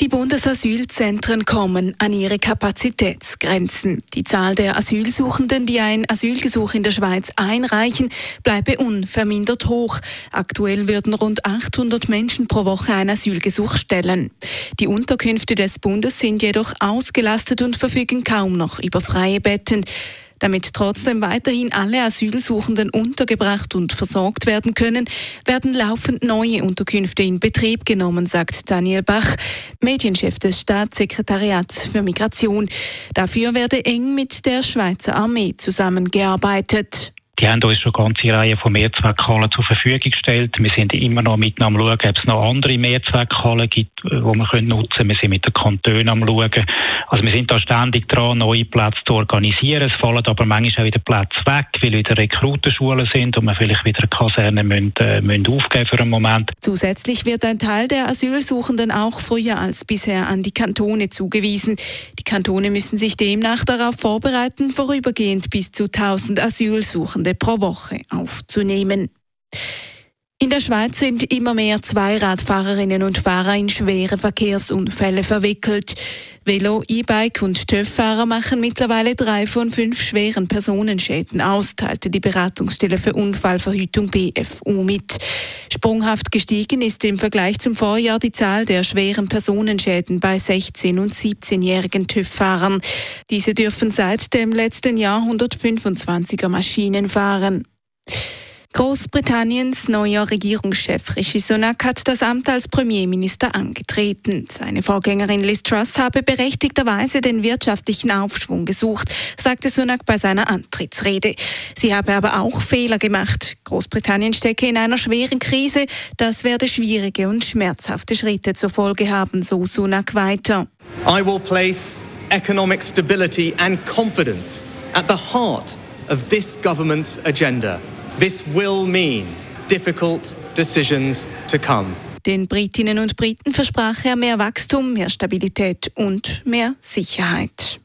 Die Bundesasylzentren kommen an ihre Kapazitätsgrenzen. Die Zahl der Asylsuchenden, die ein Asylgesuch in der Schweiz einreichen, bleibe unvermindert hoch. Aktuell würden rund 800 Menschen pro Woche ein Asylgesuch stellen. Die Unterkünfte des Bundes sind jedoch ausgelastet und verfügen kaum noch über freie Betten. Damit trotzdem weiterhin alle Asylsuchenden untergebracht und versorgt werden können, werden laufend neue Unterkünfte in Betrieb genommen, sagt Daniel Bach, Medienchef des Staatssekretariats für Migration. Dafür werde eng mit der Schweizer Armee zusammengearbeitet. Die haben uns schon eine ganze Reihe von Mehrzweckhallen zur Verfügung gestellt. Wir sind immer noch mit am schauen, ob es noch andere Mehrzweckhallen gibt, die wir nutzen können. Wir sind mit den Kantonen am schauen. Also wir sind da ständig dran, neue Plätze zu organisieren. Es fallen aber manchmal auch wieder Plätze weg, weil wieder Rekrutenschulen sind und wir vielleicht wieder Kasernen müssen, äh, müssen aufgeben für einen Moment. Zusätzlich wird ein Teil der Asylsuchenden auch früher als bisher an die Kantone zugewiesen. Die Kantone müssen sich demnach darauf vorbereiten, vorübergehend bis zu 1000 Asylsuchende Reisende pro Woche aufzunehmen. In der Schweiz sind immer mehr Zweiradfahrerinnen und Fahrer in schwere Verkehrsunfälle verwickelt. Velo, E-Bike und TÜV-Fahrer machen mittlerweile drei von fünf schweren Personenschäden aus, teilte die Beratungsstelle für Unfallverhütung BFU mit. Sprunghaft gestiegen ist im Vergleich zum Vorjahr die Zahl der schweren Personenschäden bei 16- und 17-jährigen TÜV-Fahrern. Diese dürfen seit dem letzten Jahr 125er Maschinen fahren. Großbritanniens neuer Regierungschef Rishi Sunak hat das Amt als Premierminister angetreten. Seine Vorgängerin Liz Truss habe berechtigterweise den wirtschaftlichen Aufschwung gesucht, sagte Sunak bei seiner Antrittsrede. Sie habe aber auch Fehler gemacht. Großbritannien stecke in einer schweren Krise. Das werde schwierige und schmerzhafte Schritte zur Folge haben, so Sunak weiter. I will place economic stability and confidence at the heart of this government's agenda. This will mean difficult decisions to come. Den Britinnen und Briten versprach er mehr Wachstum, mehr Stabilität und mehr Sicherheit.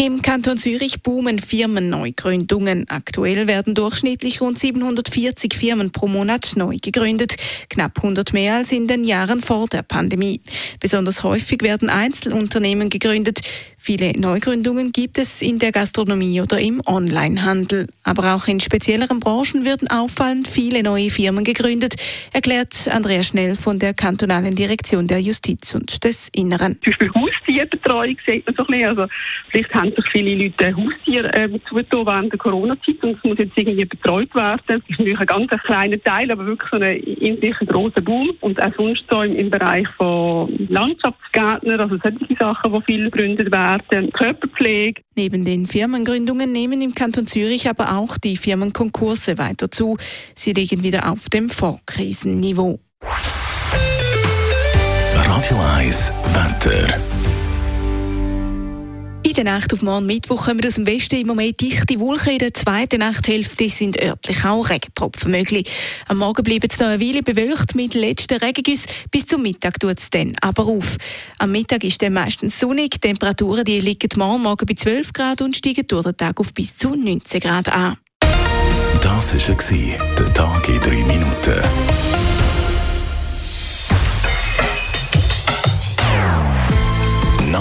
Im Kanton Zürich boomen Firmenneugründungen. Aktuell werden durchschnittlich rund 740 Firmen pro Monat neu gegründet, knapp 100 mehr als in den Jahren vor der Pandemie. Besonders häufig werden Einzelunternehmen gegründet. Viele Neugründungen gibt es in der Gastronomie oder im Onlinehandel. Aber auch in spezielleren Branchen würden auffallend viele neue Firmen gegründet, erklärt Andrea Schnell von der kantonalen Direktion der Justiz und des Inneren. Zum Beispiel Haustierbetreuung sieht man so ein bisschen. Also vielleicht haben sich viele Leute Haustiere äh, zugetan während der Corona-Zeit und es muss jetzt irgendwie betreut werden. Das ist natürlich ein ganz kleiner Teil, aber wirklich so ein in sich ein grosser Boom. Und auch sonst so im, im Bereich von Landschaftsgärtner, also solche Sachen, die viel gegründet werden werden, Körperpflege. Neben den Firmengründungen nehmen im Kanton Zürich aber auch die Firmenkonkurse weiter zu. Sie liegen wieder auf dem Vorkrisenniveau. Radio 1 Wetter. Der Nacht auf morgen Mittwoch kommen aus dem Westen immer mehr dichte Wolken. In der zweiten Nachthälfte sind örtlich auch Regentropfen möglich. Am Morgen bleibt es noch eine Weile bewölkt mit letzten Regengüssen. Bis zum Mittag tut es dann aber auf. Am Mittag ist dann meistens sonnig. Die Temperaturen die liegen morgen, morgen bei 12 Grad und steigen durch den Tag auf bis zu 19 Grad an. Das war der Tag in drei Minuten.